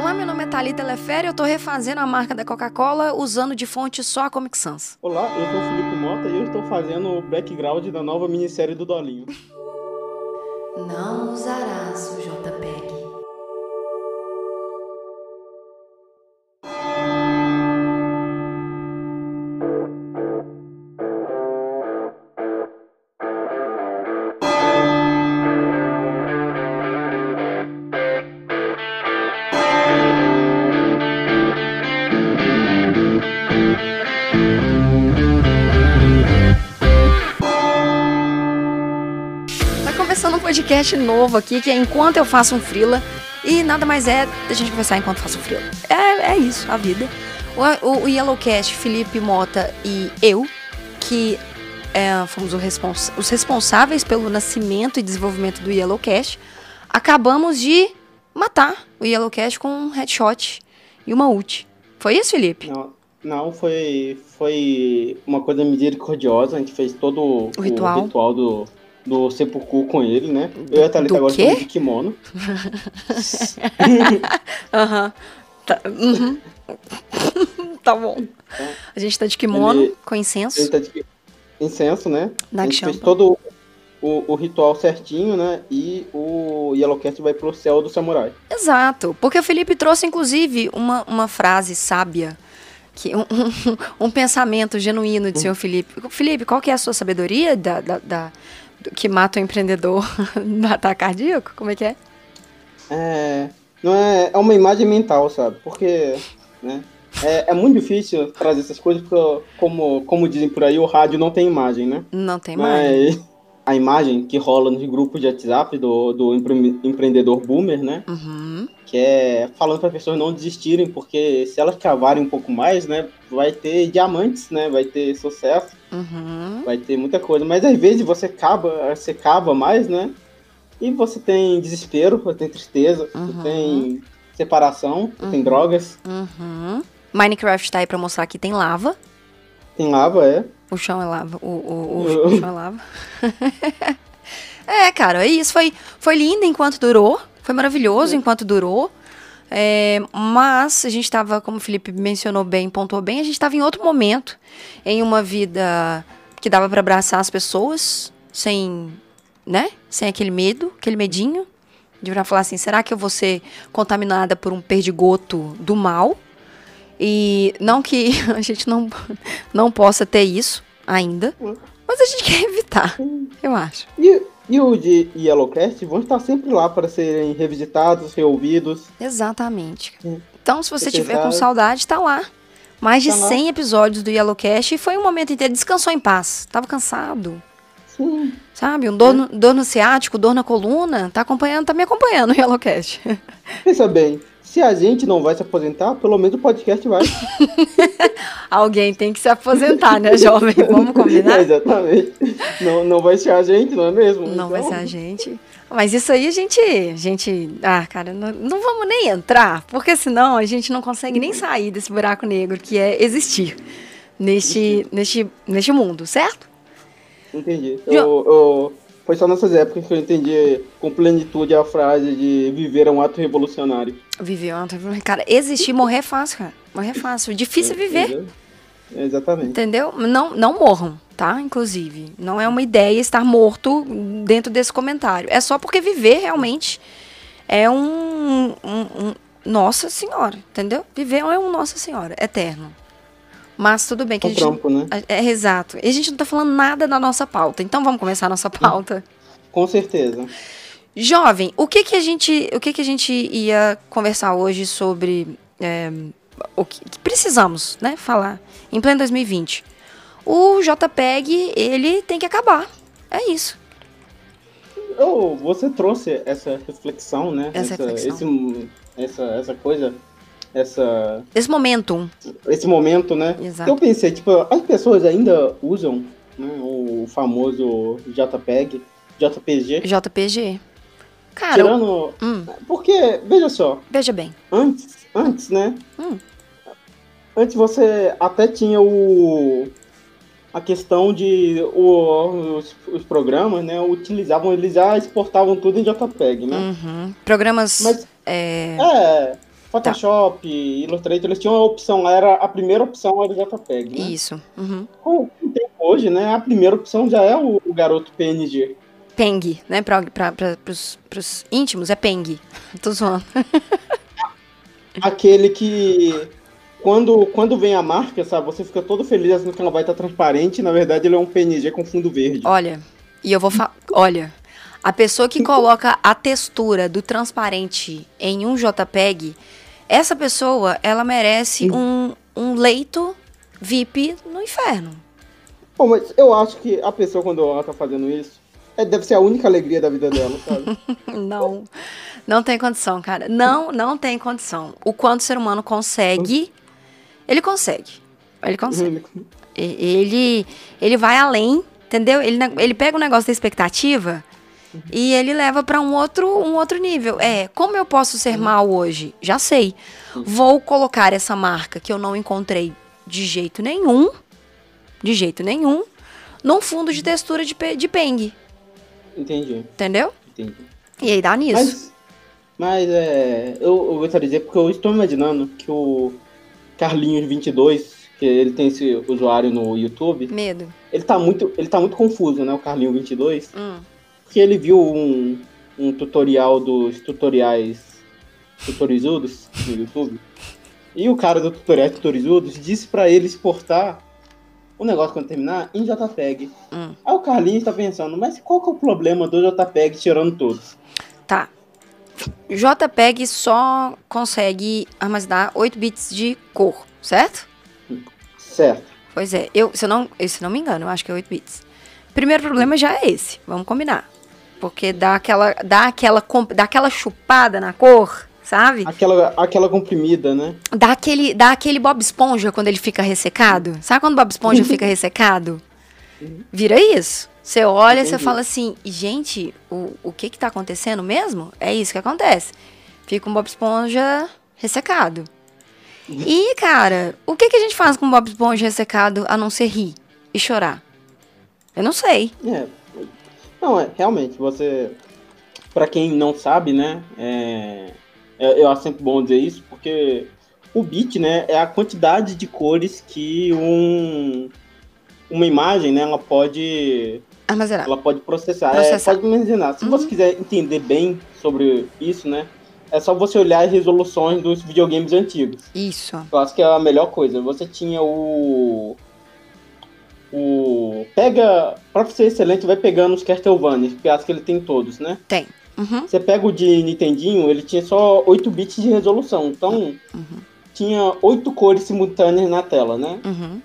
Olá, meu nome é Thalita Lefere, eu tô refazendo a marca da Coca-Cola usando de fonte só a Comic Sans. Olá, eu sou o Felipe Mota e eu estou fazendo o background da nova minissérie do Dolinho. Não usarás o JPEG. Podcast novo aqui, que é Enquanto Eu Faço um Frila. E nada mais é da gente conversar enquanto faço um frila. É, é isso, a vida. O, o, o Yellowcast, Felipe Mota e eu, que é, fomos o respons os responsáveis pelo nascimento e desenvolvimento do Yellowcast, acabamos de matar o Yellowcast com um headshot e uma ult. Foi isso, Felipe? Não, não foi, foi uma coisa misericordiosa, a gente fez todo O ritual. ritual do, do seppuku com ele, né? Eu e a Thalita agora estamos de kimono. Aham. Tá, uhum. tá bom. A gente tá de kimono, Ele- com incenso. Ele tá de incenso, né? A gente fez todo o, o ritual certinho, né? E o Yellowcast vai pro céu do samurai. Exato, porque o Felipe trouxe, inclusive, uma, uma frase sábia, que um, um, um pensamento genuíno de senhor Felipe. Felipe, qual que é a sua sabedoria da, da, da- que mata o empreendedor no ataque cardíaco? Como é que é? É, não é, é uma imagem mental, sabe? Porque, né? É, é muito difícil trazer essas coisas, porque, como, como dizem por aí, o rádio não tem imagem, né? Não tem mais. Mas a imagem que rola nos grupos de WhatsApp do, do empre- empreendedor boomer, né? Uhum. Que é falando para as pessoas não desistirem, porque se elas cavarem um pouco mais, né? Vai ter diamantes, né? Vai ter sucesso, Uhum. vai ter muita coisa. Mas às vezes você cava, você cava mais, né? E você tem desespero, você tem tristeza, Uhum. você tem separação, você tem drogas, Uhum. Minecraft tá aí pra mostrar que tem lava. tem lava, é. O chão é lava. O, o, o, o chão é lava. é, cara, é isso. Foi, foi lindo enquanto durou. Foi maravilhoso enquanto durou. É, mas a gente estava, como o Felipe mencionou bem, pontuou bem, a gente estava em outro momento, em uma vida que dava para abraçar as pessoas, sem, né? Sem aquele medo, aquele medinho, de virar falar assim, será que eu vou ser contaminada por um perdigoto do mal? E não que a gente não, não possa ter isso ainda, mas a gente quer evitar, eu acho. E, e o de Yellowcast vão estar sempre lá para serem revisitados, reouvidos. Exatamente. Sim. Então, se você Você tiver com saudade, tá lá. Mais de Tá lá. 100 episódios do Yellowcast e foi um momento inteiro. Descansou em paz. Tava cansado. Sim. Sabe? Um dor no, dor no ciático, dor na coluna. Tá acompanhando, tá me acompanhando o Yellowcast. Pensa bem, se a gente não vai se aposentar, pelo menos o podcast vai. Alguém tem que se aposentar, né, jovem? Vamos combinar? Exatamente. Não, não vai ser a gente, não é mesmo? Não vai Então, ser a gente. Mas isso aí a gente. A gente ah, cara, não, não vamos nem entrar, porque senão a gente não consegue nem sair desse buraco negro que é existir neste, neste, neste mundo, certo? Entendi. Eu, eu- foi só nessas épocas que eu entendi com plenitude a frase de viver é um ato revolucionário. Viver ontem. Cara, existir, morrer é fácil, cara. Morrer é fácil. Difícil é viver, Entendeu? Exatamente. entendeu? Não, não morram, tá? Inclusive. Não é uma ideia estar morto dentro desse comentário. É só porque viver realmente é um. um- um- Nossa Senhora, entendeu? Viver é um Nossa Senhora, eterno. Mas tudo bem que a gente. trampo, né? É, é, exato. E a gente não tá falando nada da nossa pauta. Então vamos começar a nossa pauta. Com certeza. Jovem, o que que a gente, o que que a gente ia conversar hoje sobre é, o que, que precisamos, né, falar em pleno 2020? O JPEG, ele tem que acabar. É isso. Eu, você trouxe essa reflexão, né? Essa reflexão. Esse, essa, essa coisa, essa, Esse momentum. esse momento, né? Exato. Eu pensei, tipo, as pessoas ainda usam né, o famoso JPEG, JPG, JPG. Cara, tirando... hum, Porque, veja só, veja bem. antes, antes, né? Hum. Antes você até tinha o a questão de o- os, os programas, né, utilizavam, eles já exportavam tudo em JPEG, né? Uhum. Programas. Mas é, é, Photoshop, Illustrator, eles tinham a opção, era a primeira opção era o JPEG, né? Isso. Uhum. Com o tempo hoje, né, a primeira opção já é o, o garoto PNG. Peng, né? Pros, pros íntimos é Peng. Tô zoando. Aquele que quando, quando vem a marca, sabe, você fica todo feliz achando que ela vai estar transparente, na verdade ele é um PNG com fundo verde. Olha, e eu vou falar. Olha, a pessoa que coloca a textura do transparente em um JPEG, essa pessoa, ela merece um, um leito VIP no inferno. Bom, mas eu acho que a pessoa, quando ela tá fazendo isso, é, deve ser a única alegria da vida dela, sabe? Não, não tem condição, cara. Não, não tem condição. O quanto o ser humano consegue, ele consegue. Ele consegue. E- Ele, ele vai além, entendeu? Ele, ele pega o negócio da expectativa e ele leva pra um outro, um outro nível. É, como eu posso ser mal hoje? Já sei. Vou colocar essa marca que eu não encontrei de jeito nenhum, de jeito nenhum, num fundo de textura de, de peng, Entendi, entendeu? entendi. E aí dá nisso. Mas, mas é, eu, eu gostaria de dizer, porque eu estou imaginando que o Carlinhos22, que ele tem esse usuário no YouTube, Medo. ele tá muito, ele tá muito confuso, né, o Carlinhos22, Hum. Porque ele viu um, um tutorial dos tutoriais tutorizudos no YouTube, e o cara do tutoriais tutorizudos disse pra ele exportar o negócio quando terminar em JPEG. Hum. Aí o Carlinhos tá pensando, mas qual que é o problema do JPEG tirando todos? Tá. JPEG só consegue armazenar 8 bits de cor, certo? Certo. Pois é, eu, se, eu não, eu, se não me engano, eu acho que é 8 bits. Primeiro problema já é esse, vamos combinar. Porque dá aquela, dá aquela, dá aquela chupada na cor, sabe? Aquela, aquela comprimida, né? Dá aquele, dá aquele Bob Esponja quando ele fica ressecado. Sabe quando o Bob Esponja fica ressecado? Vira isso. Você olha e você fala assim, gente, o, o que que tá acontecendo mesmo? É isso que acontece. Fica um Bob Esponja ressecado. E, cara, o que que a gente faz com o Bob Esponja ressecado a não ser rir e chorar? Eu não sei. É. Não, é, realmente, você. Pra quem não sabe, né? É, eu, eu acho sempre bom dizer isso, porque o bit, né, é a quantidade de cores que um, uma imagem, né, ela pode, Armazenar. ela pode processar. Processar. É, pode imaginar. Se você quiser entender bem sobre isso, né, é só você olhar as resoluções dos videogames antigos. Isso. Eu acho que é a melhor coisa. Você tinha o. O. Pega. Pra ser excelente, vai pegando os Castlevania, porque acho que ele tem todos, né? Tem. Uhum. Você pega o de Nintendinho, ele tinha só 8 bits de resolução. Então, tinha 8 cores simultâneas na tela, né? Uhum.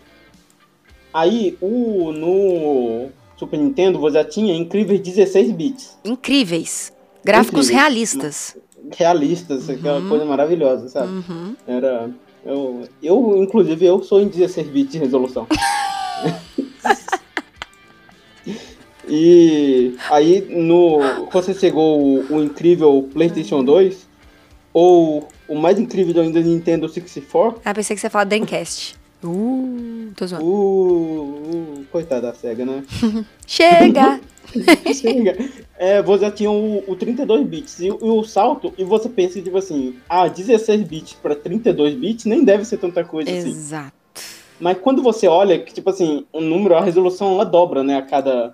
Aí, o. No Super Nintendo, você já tinha incríveis 16 bits. Incríveis. Gráficos Incríveis. realistas. Realistas, aquela coisa maravilhosa, sabe? Uhum. Era. Eu, eu, inclusive, eu sou em 16 bits de resolução. e aí, no, quando você chegou o, o incrível PlayStation 2, ou o mais incrível ainda Nintendo 64, Ah, pensei que você ia falar Dreamcast. Uh, tô zoando. uh, uh, coitada da SEGA, né? Chega! Chega. É, você já tinha o, o 32 bits e, o- e o salto, e você pensa, tipo assim, ah, 16 bits para 32 bits nem deve ser tanta coisa assim. Exato. Mas quando você olha, que tipo assim, o número, a resolução, ela dobra, né, a cada,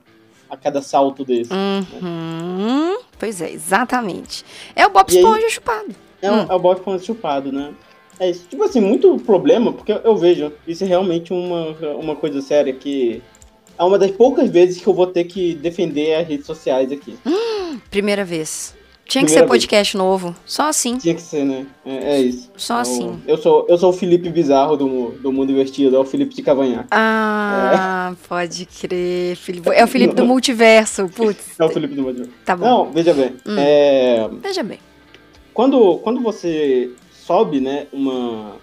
a cada salto desse. Uhum. Pois é, exatamente. É o Bob Esponja chupado. É, um- é o bot falando chupado, né? É isso. Tipo assim, muito problema, porque eu vejo, isso é realmente uma, uma coisa séria que é uma das poucas vezes que eu vou ter que defender as redes sociais aqui. Primeira vez. Tinha que Primeira ser podcast novo. Só assim. Tinha que ser, né? É, é isso. Só Eu- assim. Eu sou, eu sou o Felipe Bizarro do, do Mundo Invertido, é o Felipe de Cavanhaque. Ah, pode crer. É o Felipe do multiverso. Putz. É o Felipe do Mundo Tá bom. Não, veja bem. Hum. É, Veja bem. quando, quando você sobe, né, uma,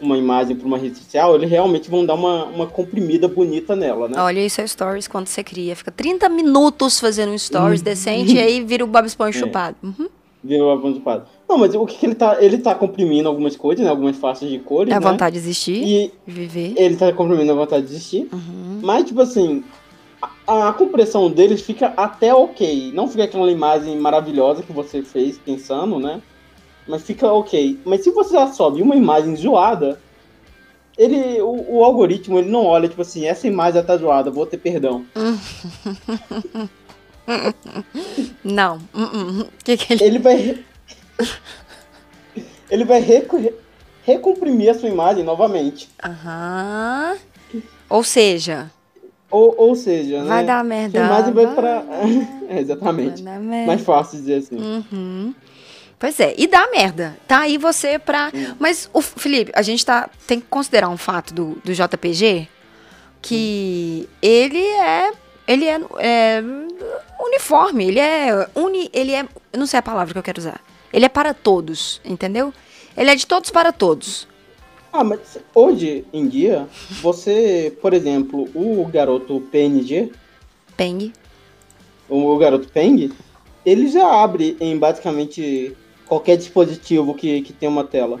uma imagem para uma rede social, eles realmente vão dar uma, uma comprimida bonita nela, né? Olha aí seu stories quando você cria. Fica 30 minutos fazendo um stories decente e aí vira o Bob Esponja É. chupado. Uhum. Virou avançado. Não, mas o que, que ele tá? Ele tá comprimindo algumas coisas, né? Algumas faixas de cores, É a né? vontade de existir, E viver. ele tá comprimindo a vontade de existir. Uhum. Mas, tipo assim, a, a compressão deles fica até ok. Não fica aquela imagem maravilhosa que você fez pensando, né? Mas fica ok. Mas se você já sobe uma imagem zoada, ele, o, o algoritmo ele não olha, tipo assim, essa imagem já tá zoada, vou ter perdão. Não. Uh -uh. Que que ele... Ele vai. ele vai recomprimir a sua imagem novamente. Aham. Ou seja, Ou, ou seja, vai né? dar merda. Sua imagem vai vai pra. É, vai exatamente. dar merda. Mais fácil dizer assim. Uhum. Pois é, e dá merda. Tá aí você pra. Mas, o Felipe, a gente tá, tem que considerar um fato do, do JPG que ele é. Ele é, é uniforme, ele é uni, ele é, eu não sei a palavra que eu quero usar. Ele é para todos, entendeu? Ele é de todos para todos. Ah, mas hoje em dia, você, por exemplo, o garoto PNG, Peng. o garoto Peng, ele já abre em basicamente qualquer dispositivo que, que tem uma tela.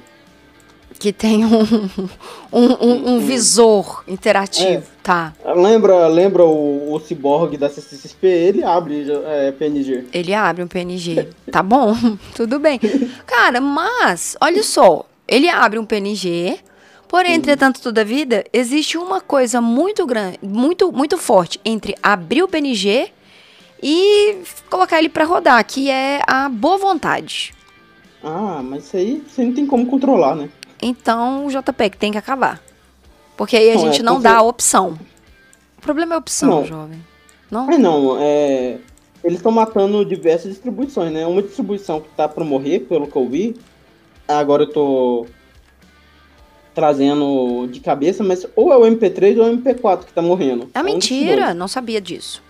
Que tem um, um, um, um visor interativo, tá? Lembra, lembra o, o Cyborg da CCXP? Ele abre é, PNG. Ele abre um PNG. Tá bom, tudo bem. Cara, mas, olha só, ele abre um PNG, porém, entretanto, toda a vida, existe uma coisa muito grande, muito, muito forte entre abrir o PNG e colocar ele pra rodar, que é a boa vontade. Ah, mas isso aí você não tem como controlar, né? Então, o JPEG tem que acabar. Porque aí a Não, gente é, não porque- dá a opção. O problema é a opção, Não. jovem. Não? Mas não, é. Eles estão matando diversas distribuições, né? Uma distribuição que tá pra morrer, pelo que eu vi. Agora eu tô trazendo de cabeça, mas ou é o MP3 ou é o MP4 que tá morrendo. É desses mentira, não sabia disso.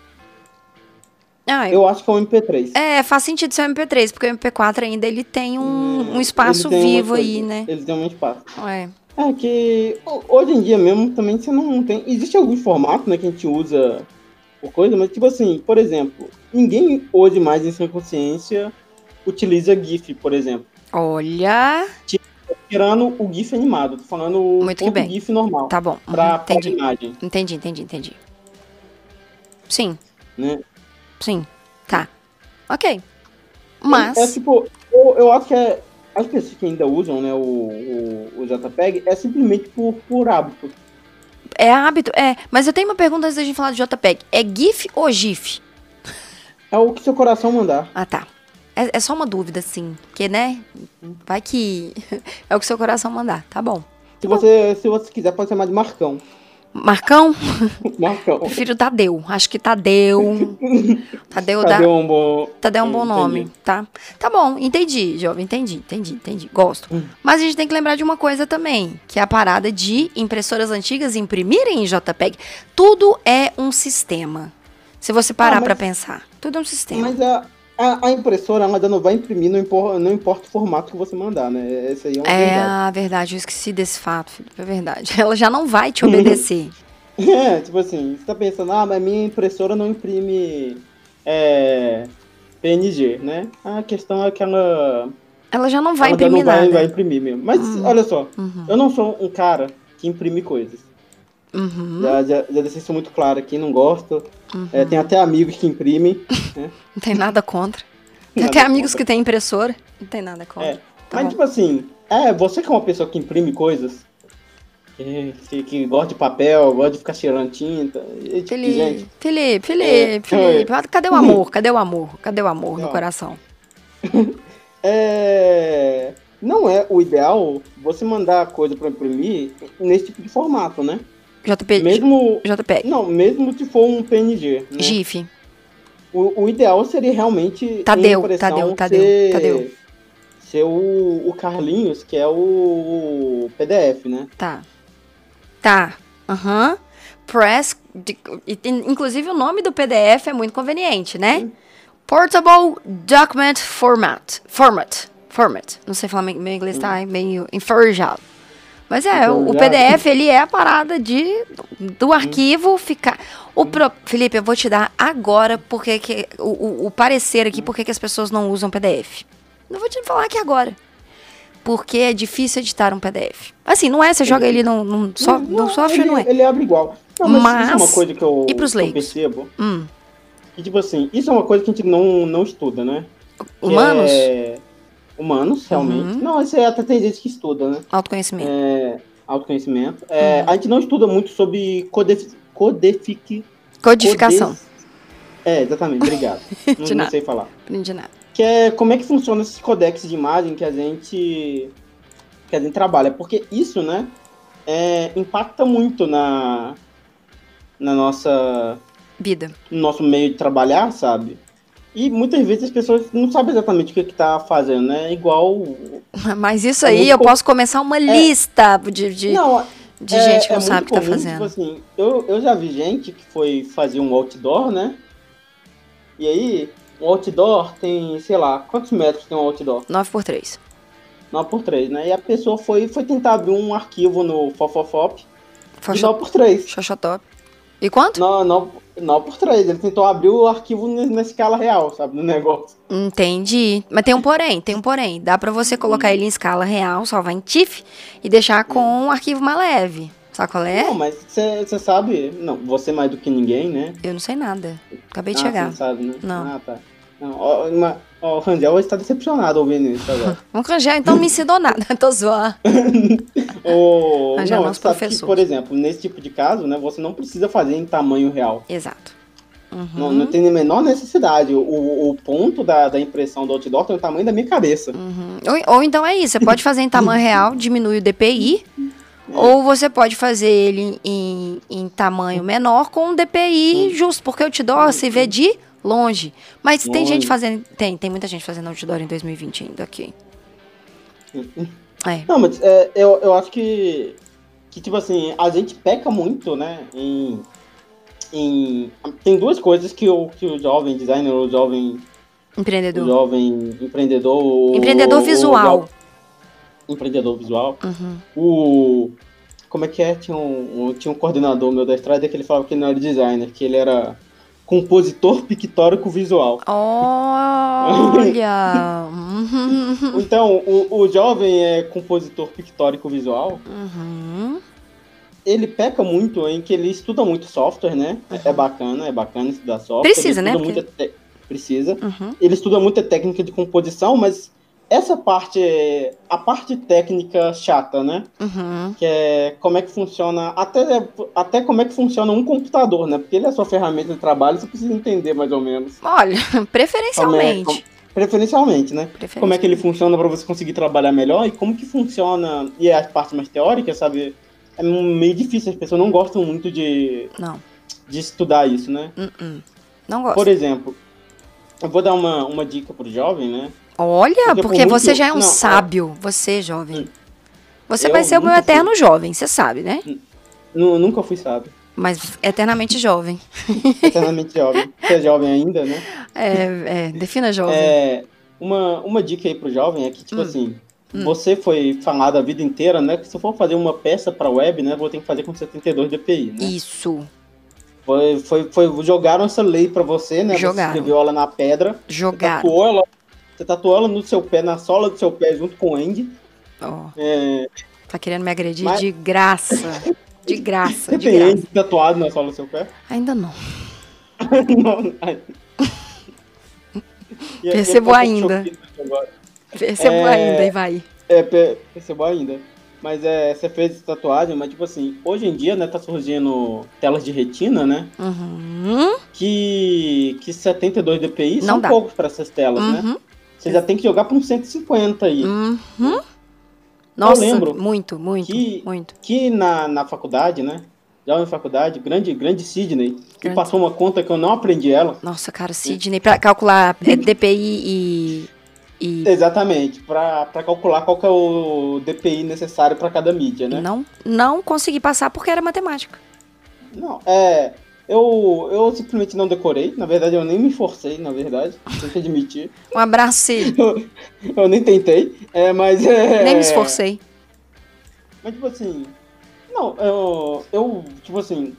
Eu acho que é o MP3. É, faz sentido ser o MP3, porque o MP4 ainda ele tem um, um espaço tem vivo coisa- aí, né? Ele tem um espaço. É. É que ho- hoje em dia mesmo também você não tem. Existe alguns formatos né, que a gente usa por coisa, mas tipo assim, por exemplo, ninguém hoje mais em sua consciência utiliza GIF, por exemplo. Olha. Tirando o GIF animado, tô falando o Muito bem. GIF normal. Tá bom. uhum, Pra, pra entendi. imagem, Entendi, entendi, entendi. Sim, né? Sim. Tá. Ok. Mas. É tipo, eu, eu acho que é, as pessoas que ainda usam né, o, o, o JPEG é simplesmente por, por hábito. É hábito? É. Mas eu tenho uma pergunta antes da gente falar de JPEG. É GIF ou GIF? É o que seu coração mandar. Ah, tá. É, é só uma dúvida, sim. Porque, né? Vai que. é o que seu coração mandar. Tá bom. Se você, se você quiser, pode chamar de Marcão. Marcão? Marcão. Prefiro Tadeu. Acho que Tadeu. Tadeu dá. Cadê um bom. Tadeu é um bom Entendi. nome, tá? Tá bom, entendi, jovem, entendi, entendi, entendi. Gosto. Hum. Mas a gente tem que lembrar de uma coisa também, que é a parada de impressoras antigas imprimirem em JPEG. Tudo é um sistema. Se você parar Ah, mas- pra pensar, tudo é um sistema. Mas a, a, a impressora ela ainda não vai imprimir, não importa, não importa o formato que você mandar, né? Essa aí é uma É verdade. a verdade, eu esqueci desse fato, Felipe, é verdade. Ela já não vai te obedecer. É, tipo assim, você tá pensando, ah, mas minha impressora não imprime é, PNG, né? A questão é que ela, Ela já não vai ela imprimir não vai, nada. vai imprimir mesmo. Mas olha só, Uhum, eu não sou um cara que imprime coisas. Uhum, Já, já, já deixei isso muito claro aqui, não gosto. uhum. É, tem até amigos que imprimem. né? Não tem nada contra. Tem Nada até amigos contra. que têm impressora. Não tem nada contra. É, Tá Mas, bom. tipo assim, é, você que é uma pessoa que imprime coisas, que, que, gosta de papel, gosta de ficar cheirando tinta, e, tipo, Felipe, gente, Felipe, Felipe, É, Felipe. é. Cadê o amor? Cadê o amor? Cadê o amor no Não. coração? é, não é o ideal você mandar a coisa pra imprimir nesse tipo de formato, né? JP, Mesmo, JPEG. não, mesmo se for um PNG, né? GIF. O, o ideal seria realmente Tadeu, Tadeu, Tadeu, ser, Tadeu. ser o, o Carlinhos, que é o PDF, né? Tá. Tá. Aham. Press. e tem- Inclusive o nome do PDF é muito conveniente, né? Portable Document Format. Format. Format. Não sei falar, meu meu inglês tá meio enferrujado. Mas é, o o. PDF, ele é a parada de do arquivo ficar. O pro- Felipe, eu vou te dar agora porque que, o, o, parecer aqui porque que as pessoas não usam PDF. Não vou te falar aqui agora. Porque é difícil editar um PDF. Assim, não é, você joga ele no, no, so- no software, ele, não é. Ele abre igual. Não, mas, Mas- isso é uma coisa que eu, e pros que eu percebo. Hum. Que, tipo assim, isso é uma coisa que a gente não, não estuda, né? Humanos? É, humanos, realmente. Uhum. Não, isso aí até tem gente que estuda, né? Autoconhecimento. É, autoconhecimento. É, Uhum. A gente não estuda muito sobre codef... codefic... Codificação. É, exatamente, obrigado. De não, não sei falar. Aprendi nada. Que é como é que funciona esses codecs de imagem que a gente que a gente trabalha, porque isso, né, é, impacta muito na na nossa Vida. no nosso meio de trabalhar, sabe? E muitas vezes as pessoas não sabem exatamente o que que tá fazendo, né? Igual Mas isso É aí muito eu posso começar uma lista de, de, não, de é- gente que é não sabe o que tá comum, fazendo. Tipo assim, eu, eu já vi gente que foi fazer um outdoor, né? E aí, um outdoor tem, sei lá, quantos metros tem um outdoor? 9 por 3 9 por 3 né? E a pessoa foi, foi tentar abrir um arquivo no Fofofop de Foxa- 9 por 3 Xoxotop. E quanto? 9, 9 por 3 Ele tentou abrir o arquivo na escala real, sabe? No negócio. Entendi. Mas tem um porém, tem um porém. Dá pra você colocar ele em escala real, salvar em TIFF e deixar com um arquivo mais leve. Sabe qual é? Não, mas você sabe. Não, você mais do que ninguém, né? Eu não sei nada. Acabei de ah, chegar. Você sabe, né? Não. Ah, tá. Não, ó, uma- ó, o Rangel está decepcionado ouvindo isso agora. Vamos canjar, então não me ensinou nada. Tô zoando. o, Rangel é não, nosso sabe que, professor. por exemplo, nesse tipo de caso, né? Você não precisa fazer em tamanho real. Exato. Uhum. Não, não tem a menor necessidade. O, o ponto da, da impressão do outdoor tem o tamanho da minha cabeça. Uhum. Ou, ou então é isso, você pode fazer em tamanho real, diminui o DPI, ou você pode fazer ele em, em tamanho menor com um DPI justo, porque o outdoor se vê de longe. Mas tem Longe. gente fazendo, tem, tem muita gente fazendo outdoor em 2020 ainda aqui. É. Não, mas é, eu, eu acho que, que, tipo assim, a gente peca muito, né, em... em tem duas coisas que o, que o jovem designer, o jovem, o Empreendedor. jovem empreendedor... o- Empreendedor o- visual. o empreendedor visual. Uhum. O... Como é que é? Tinha um, um- tinha um coordenador meu da estrada que ele falava que ele não era designer, que ele era compositor pictórico visual. Olha! Uhum. Então, o, o jovem é compositor pictórico visual, Uhum. ele peca muito em que ele estuda muito software, né? É bacana, é bacana estudar software. Precisa, né? muita te- Precisa. Uhum. Ele estuda muita técnica de composição, mas essa parte, é a parte técnica chata, né? Uhum. Que é como é que funciona, até, até como é que funciona um computador, né? Porque ele é a sua ferramenta de trabalho, você precisa entender mais ou menos. Olha, preferencialmente. Preferencialmente, né? Preferencialmente. Como é que ele funciona para você conseguir trabalhar melhor e como que funciona. E a parte mais teórica, sabe? É meio difícil, as pessoas não gostam muito de, Não. de estudar isso, né? Uh-uh. Não gosto. Por exemplo, eu vou dar uma, uma dica pro jovem, né? Olha, Porque porque, muito- você já é um não, sábio. Você, jovem. Você Eu vai ser o meu nunca fui. eterno jovem, você sabe, né? Nu- nunca fui sábio. Mas eternamente jovem. Eternamente jovem. Você é jovem ainda, né? É, é, defina jovem. É, uma, uma dica aí pro jovem é que, tipo Hum. assim, você foi falado a vida inteira, né? Que se eu for fazer uma peça pra web, né? Vou ter que fazer com 72 dpi, né? Isso. Foi, foi, foi, jogaram essa lei pra você, né? Jogaram. Você escreveu ela na pedra. Você Jogar. tatuou ela, você tatuou ela no seu pé, na sola do seu pé, junto com o Andy. Ó, É, tá querendo me agredir Mas- de graça. De graça, você de tem graça. Andy tatuado na sola do seu pé? Ainda não. Não, e Percebo ainda. Percebo É. ainda e vai. É, pe- percebo ainda. Mas é, você fez tatuagem, mas tipo assim, hoje em dia, né, tá surgindo telas de retina, né? Uhum. Que, que 72 dpi Não são dá. poucos pra essas telas, né? Você já tem que jogar pra uns 150 aí. Uhum. Nossa, lembro muito, muito, que- muito. Que na, na faculdade, né? Já em faculdade, grande, grande Sidney, que Grande. passou uma conta que eu não aprendi ela. Nossa, cara, Sidney, pra calcular é, DPI e. e Exatamente, pra, pra calcular qual que é o DPI necessário pra cada mídia, né? não, não consegui passar porque era matemática. Não, é. Eu, eu simplesmente não decorei. Na verdade, eu nem me forcei, na verdade. Tem que admitir. Um abraço, Sid. Eu nem tentei. É, mas é. Nem me esforcei. Mas, tipo assim. Não, eu. Eu, tipo assim.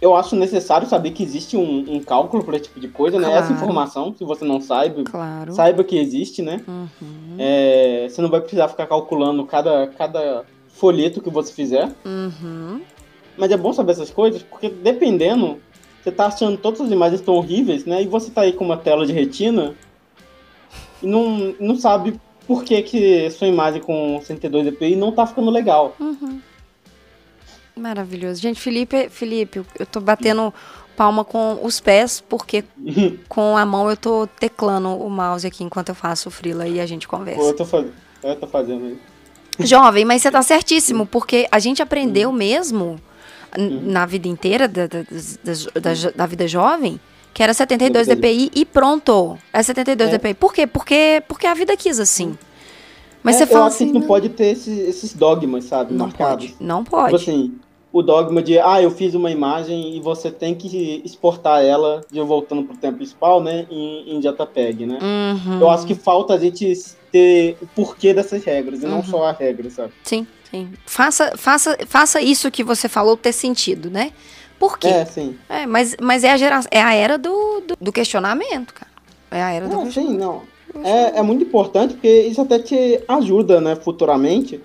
Eu acho necessário saber que existe um, um cálculo para esse tipo de coisa, né? Claro. Essa informação, se você não saiba, Claro. saiba que existe, né? Uhum. É, você não vai precisar ficar calculando cada, cada folheto que você fizer. Uhum. Mas é bom saber essas coisas, porque dependendo, você tá achando todas as imagens tão horríveis, né? E você tá aí com uma tela de retina e não, não sabe por que, que sua imagem com 102 dpi não tá ficando legal. Uhum. Maravilhoso. Gente, Felipe, Felipe, eu tô batendo palma com os pés, porque com a mão eu tô teclando o mouse aqui enquanto eu faço o frila e a gente conversa. Eu tô, faz... eu tô fazendo isso. Jovem, mas você tá certíssimo, porque a gente aprendeu mesmo na vida inteira da, da, da, da vida jovem que era 72 dpi e pronto. É 72 é. dpi. Por quê? Porque, porque a vida quis assim. Mas é, você fala assim. que não pode ter esses, esses dogmas, sabe? Não marcados. pode. Não pode. Tipo assim, o dogma de, ah, eu fiz uma imagem e você tem que exportar ela, de eu voltando pro tempo spawn, né, em, em JPEG, né? Uhum. Eu acho que falta a gente ter o porquê dessas regras, e uhum. não só a regra, sabe? Sim, sim. Faça, faça, faça isso que você falou ter sentido, né? Por quê? É, sim. É, mas, mas é, a é a era do, do, do questionamento, cara. É a era não, do sim, não. É, é muito importante porque isso até te ajuda, né, futuramente,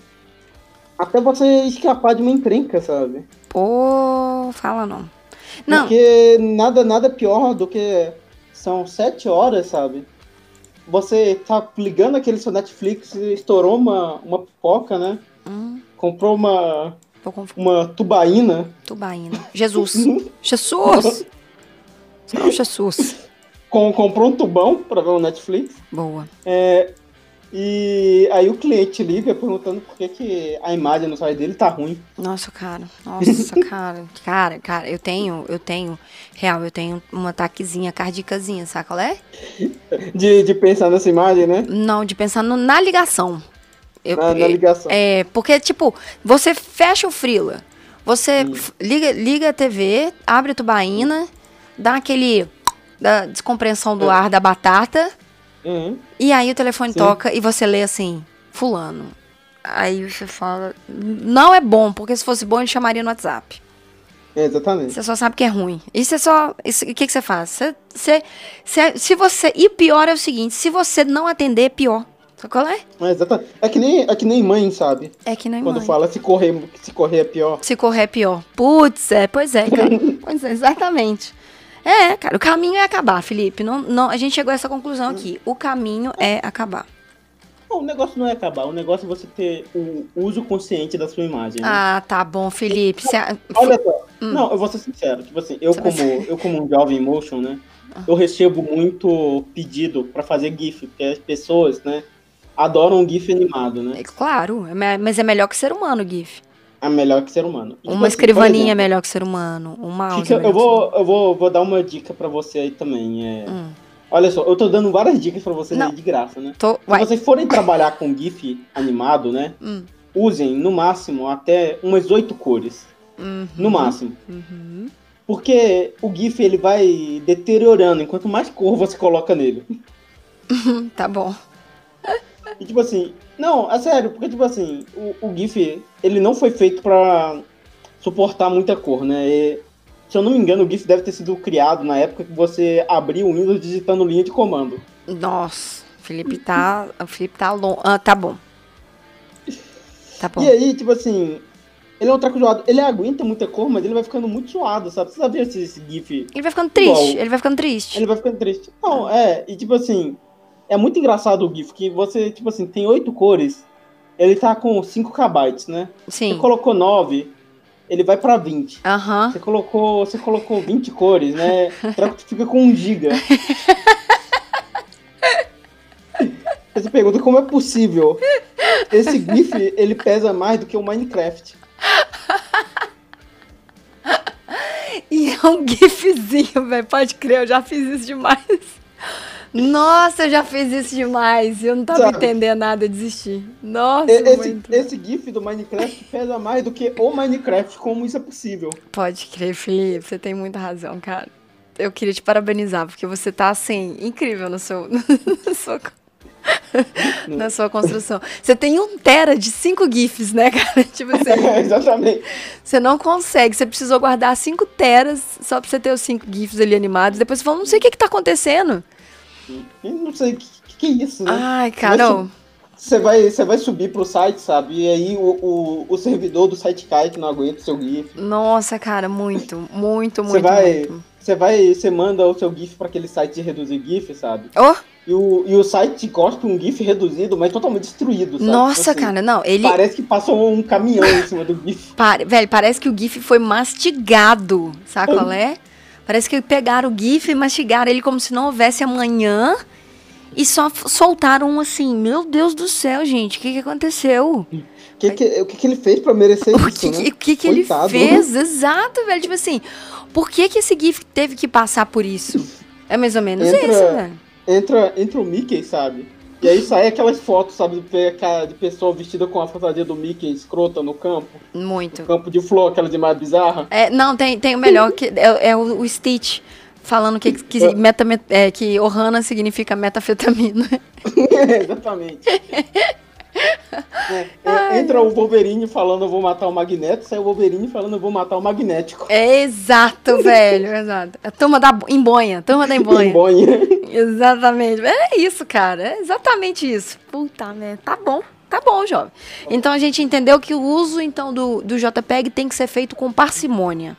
até você escapar de uma encrenca, sabe? Pô, fala não. Não. Porque nada, nada pior do que são sete horas, sabe? Você tá ligando aquele seu Netflix e estourou uma, uma pipoca, né? Comprou uma, uma tubaína. Tubaína. Jesus. Jesus! Não, Jesus. Com, comprou um tubão pra ver o Netflix. Boa. É, e aí o cliente liga perguntando por que, que a imagem no site dele tá ruim. Nossa, cara. Nossa, cara. Cara, cara, eu tenho, eu tenho, real, eu tenho uma taquezinha cardicazinha, sabe qual é? De, de pensar nessa imagem, né? Não, de pensar no, na ligação. Eu, na, na, ligação. É, porque, tipo, você fecha o Frila, você hum. liga, liga a TV, abre a tubaína, dá aquele. da descompreensão do é. ar da batata Uhum. E aí o telefone Sim. toca e você lê assim, fulano. Aí você fala, não é bom, porque se fosse bom ele chamaria no WhatsApp. É, exatamente. Você só sabe que é ruim. Isso é só. O que, que você faz? Você, você, você, se você. E pior é o seguinte: se você não atender, é pior. Sabe qual é? É, exatamente. É que, nem, é que nem mãe, sabe? É que nem Quando mãe. fala se correr, se correr é pior. Se correr é pior. Putz, é, pois é, cara. pois é, exatamente. É, cara, o caminho é acabar, Felipe. Não, não, a gente chegou a essa conclusão aqui. O caminho é acabar. o negócio não é acabar, o negócio é você ter o uso consciente da sua imagem. Né? Ah, tá bom, Felipe. Cê... Olha só, hum. não, eu vou ser sincero, tipo assim, eu como, eu como um jovem motion, né, ah. eu recebo muito pedido para fazer GIF, porque as pessoas, né, adoram GIF animado, né? É, claro, é mas é melhor que ser humano GIF é melhor que ser humano. E, uma assim, escrivaninha exemplo, é melhor que ser humano. Um mouse fica, é eu vou, eu vou, vou dar uma dica para você aí também. É... Hum. Olha só, eu tô dando várias dicas para vocês aí de graça, né? Tô... Se vocês forem trabalhar com GIF animado, né? Hum. Usem no máximo até umas oito cores. Uhum. No máximo. Uhum. Porque o GIF ele vai deteriorando enquanto mais cor você coloca nele. tá bom. E tipo assim, não, é sério, porque, tipo assim, o, o GIF, ele não foi feito pra suportar muita cor, né? E, se eu não me engano, o GIF deve ter sido criado na época que você abriu o Windows digitando linha de comando. Nossa, Felipe tá. O Felipe tá longe. Ah, tá bom. Tá bom. E aí, tipo assim, ele é um traco zoado. Ele aguenta muita cor, mas ele vai ficando muito suado, sabe? Você sabia esse, esse GIF? Ele vai ficando triste, igual. ele vai ficando triste. Ele vai ficando triste. Não, é, e tipo assim, é muito engraçado o GIF, que você, tipo assim, tem oito cores, ele tá com 5 KB, né? Sim. Você colocou 9, ele vai pra 20. Aham. Uhum. Você colocou, você colocou 20 cores, né? Fica com 1 GB. você pergunta como é possível. Esse GIF, ele pesa mais do que o Minecraft. E é um GIFzinho, velho. Pode crer, eu já fiz isso demais. Nossa, eu já fiz isso demais. Eu não tava Sabe? entendendo nada, eu desisti. Nossa, esse, muito. esse GIF do Minecraft pesa mais do que o Minecraft, como isso é possível. Pode crer, Felipe, você tem muita razão, cara. Eu queria te parabenizar, porque você tá, assim, incrível no seu, na, sua, na sua construção. Você tem um tera de cinco GIFs, né, cara? Tipo assim. É, exatamente. Você não consegue, você precisou guardar cinco teras só pra você ter os cinco GIFs ali animados. Depois você falou, não sei o que que tá acontecendo. Não sei o que, que, é isso, né? Ai, cara. Você vai, você vai subir pro site, sabe? E aí o, o, o servidor do site cai que não aguenta o seu GIF. Nossa, cara, muito, muito, muito. Você vai. Muito. você vai, você manda o seu GIF para aquele site de reduzir GIF, sabe? Oh, E o, e o site gosta um GIF reduzido, mas totalmente destruído, sabe? nossa, Tipo assim, cara, não, ele. Parece que passou um caminhão em cima do GIF. Pare- velho, parece que o GIF foi mastigado. Sabe qual é? Parece que pegaram o GIF e mastigaram ele como se não houvesse amanhã. E só soltaram um assim. Meu Deus do céu, gente, o que, que aconteceu? O que, que, o que, que ele fez pra merecer O isso, que, né? que, que, que ele fez? Exato, velho. Tipo assim, por que, que esse GIF teve que passar por isso? É mais ou menos Entra- isso, velho. Entra, entra o Mickey, sabe? E aí sai aquelas fotos, sabe, de pe- de pessoa vestida com a fantasia do Mickey escrota no campo. Muito. Campo de flor, aquela de mais bizarra. É, não, tem, tem o melhor, que é, é o, o Stitch. Falando que, que, Ah. metamet- é, que Ohana significa metafetamina. Exatamente. É, é, entra o Wolverine falando eu vou matar o Magneto, sai o Wolverine falando eu vou matar o Magnético. É exato, velho, exato. A turma da embonha, turma da embonha. Embonha. Exatamente. É isso, cara. É exatamente isso. Puta merda. Tá bom. Tá bom, jovem. Então a gente entendeu que o uso então do, do JPEG tem que ser feito com parcimônia.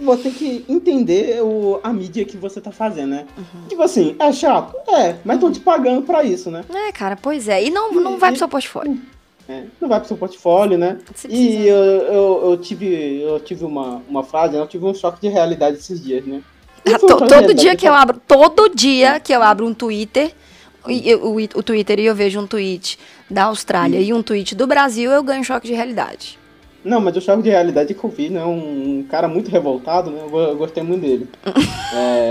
Você tem que entender o, a mídia que você tá fazendo, né? Uhum. Tipo assim, é chato? É, mas estão te pagando pra isso, né? É, cara, pois é. E não, não vai pro seu portfólio. É, não vai pro seu portfólio, né? E eu, eu, eu tive, eu tive uma, uma frase, né? eu tive um choque de realidade esses dias, né? Ah, to- todo dia que eu foi- abro, todo dia que eu abro um Twitter, e eu- o, o Twitter e eu vejo um tweet da Austrália e um tweet do Brasil, eu ganho choque de realidade. Não, mas o choque de realidade que eu vi, né? Um cara muito revoltado, né? Eu, eu gostei muito dele. é...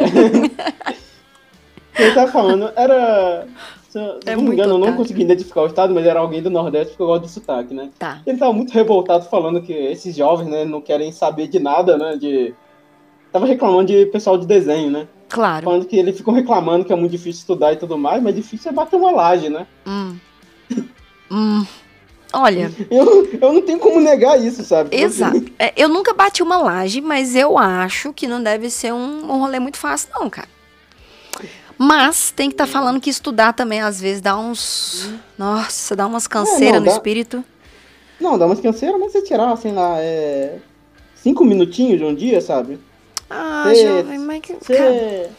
Ele tava falando, era. Se eu, se É não me engano, eu não consegui identificar o estado, mas era alguém do Nordeste, porque eu gosto do sotaque, né? Tá. Ele tava muito revoltado falando que esses jovens, né, não querem saber de nada, né? De. Tava reclamando de pessoal de desenho, né? Claro. Falando que eles ficam reclamando que é muito difícil estudar e tudo mais, mas difícil é bater uma laje, né? Hum. Hum. Olha, Eu, eu não tenho como negar isso, sabe? Exato. É, eu nunca bati uma laje, mas eu acho que não deve ser um, um rolê muito fácil, não, cara. Mas tem que estar falando que estudar também, às vezes, dá uns. Nossa, dá umas canseiras não, no dá- espírito. Não, dá umas canseiras, mas você tirar, sei lá, é. Cinco minutinhos de um dia, sabe? Ah, Cê- jovem, mas que. Cara, Você.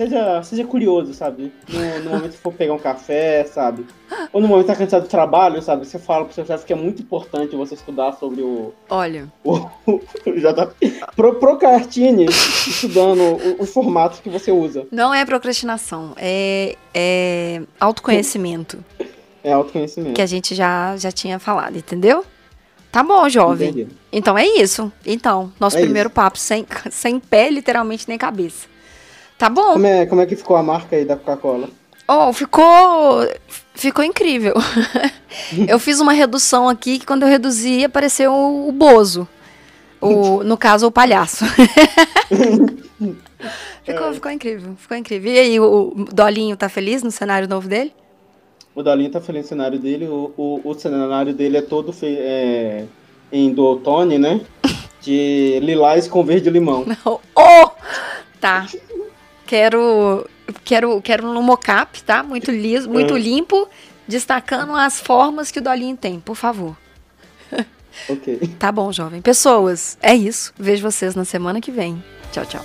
Seja, seja curioso, sabe? No, no momento que for pegar um café, sabe? Ou no momento que tá cansado do trabalho, sabe? Você fala pro seu chefe que é muito importante você estudar sobre o. olha. o, o JP. Pro, procrastine estudando o- os formatos que você usa. Não é procrastinação, é, é autoconhecimento, É autoconhecimento. que a gente já, já tinha falado, entendeu? Tá bom, jovem. Entendi. Então é isso. Então, nosso É primeiro papo, sem, sem pé, literalmente, nem cabeça. Tá bom. Como é, como é que ficou a marca aí da Coca-Cola? Oh, ficou. Ficou incrível. eu fiz uma redução aqui que quando eu reduzi apareceu o, Bozo. O, no caso, o palhaço. ficou, ficou incrível, ficou incrível. E aí, o, Dolinho tá feliz no cenário novo dele? O Dalinho tá feliz no cenário dele. O, o, o cenário dele é todo é, em do outono, né? De lilás com verde e limão. Oh! Tá. Quero. Quero, quero no mocap, tá? Muito liso, muito Uhum. limpo, destacando as formas que o Dolinho tem, por favor. Ok. Tá bom, jovem. Pessoas, é isso. Vejo vocês na semana que vem. Tchau, tchau.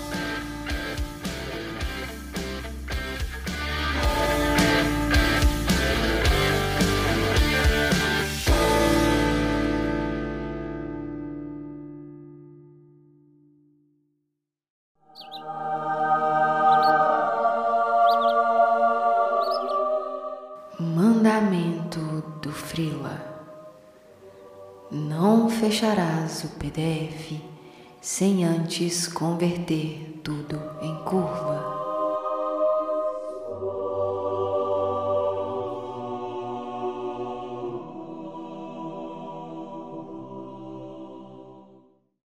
PDF sem antes converter tudo em curva.